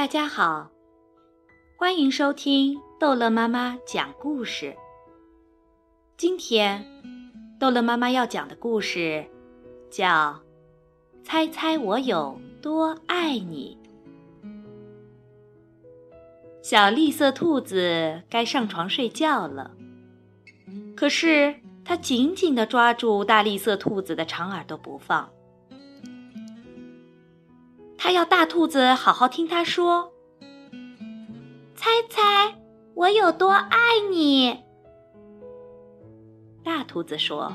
大家好，欢迎收听逗乐妈妈讲故事。今天，逗乐妈妈要讲的故事叫《猜猜我有多爱你》。小绿色兔子该上床睡觉了，可是它紧紧地抓住大绿色兔子的长耳朵不放。他要大兔子好好听他说。猜猜我有多爱你？大兔子说：“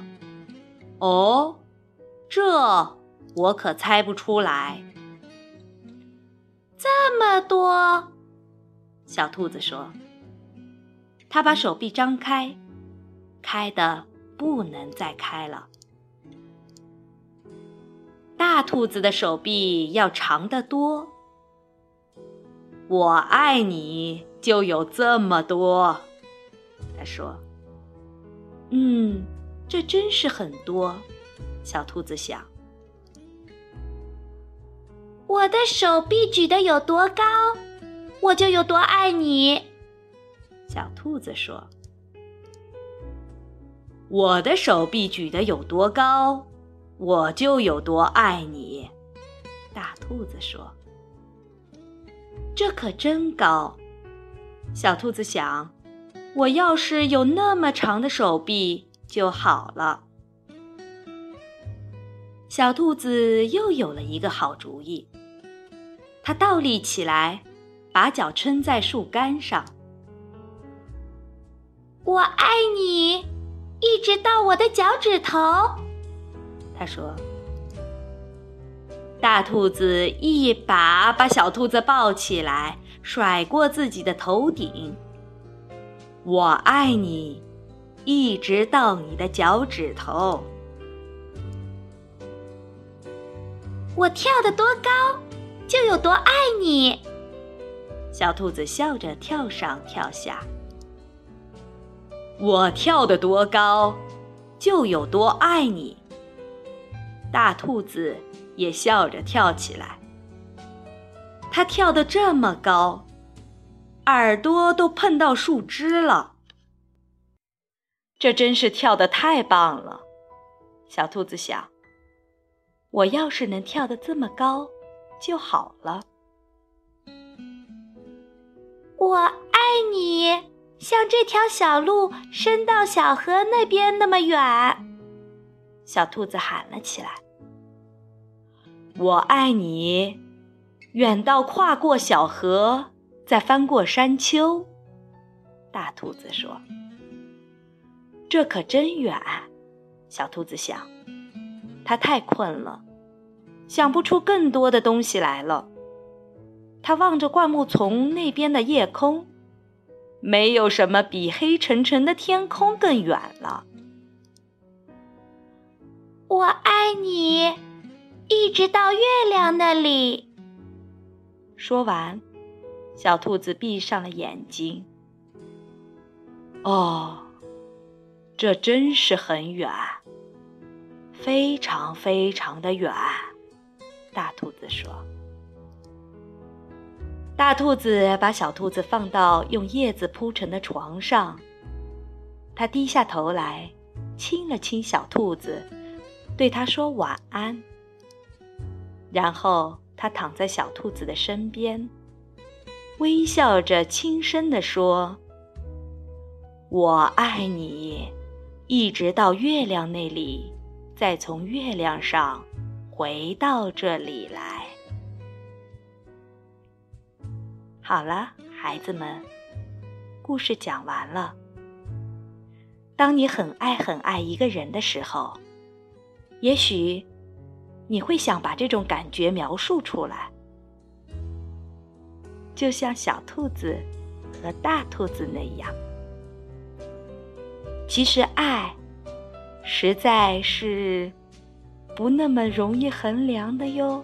哦，这我可猜不出来。”这么多，小兔子说。他把手臂张开，开的不能再开了。大兔子的手臂要长得多。我爱你就有这么多，他说：“嗯，这真是很多。”小兔子想：“我的手臂举得有多高，我就有多爱你。”小兔子说：“我的手臂举得有多高。”我就有多爱你，大兔子说：“这可真高。”小兔子想：“我要是有那么长的手臂就好了。”小兔子又有了一个好主意，它倒立起来，把脚撑在树干上。我爱你，一直到我的脚趾头。他说：“大兔子一把把小兔子抱起来，甩过自己的头顶。我爱你，一直到你的脚趾头。我跳得多高，就有多爱你。”小兔子笑着跳上跳下。我跳得多高，就有多爱你。大兔子也笑着跳起来。它跳得这么高，耳朵都碰到树枝了。这真是跳得太棒了，小兔子想。我要是能跳得这么高就好了。我爱你，像这条小路伸到小河那边那么远。小兔子喊了起来。我爱你，远到跨过小河，再翻过山丘。大兔子说：“这可真远。”小兔子想，它太困了，想不出更多的东西来了。它望着灌木丛那边的夜空，没有什么比黑沉沉的天空更远了。我爱你。一直到月亮那里。说完，小兔子闭上了眼睛。哦，这真是很远，非常非常的远。大兔子说。大兔子把小兔子放到用叶子铺成的床上，它低下头来，亲了亲小兔子，对它说晚安。然后，他躺在小兔子的身边，微笑着轻声地说：“我爱你，一直到月亮那里，再从月亮上回到这里来。”好了，孩子们，故事讲完了。当你很爱很爱一个人的时候，也许。你会想把这种感觉描述出来，就像小兔子和大兔子那样。其实爱实在是不那么容易衡量的哟。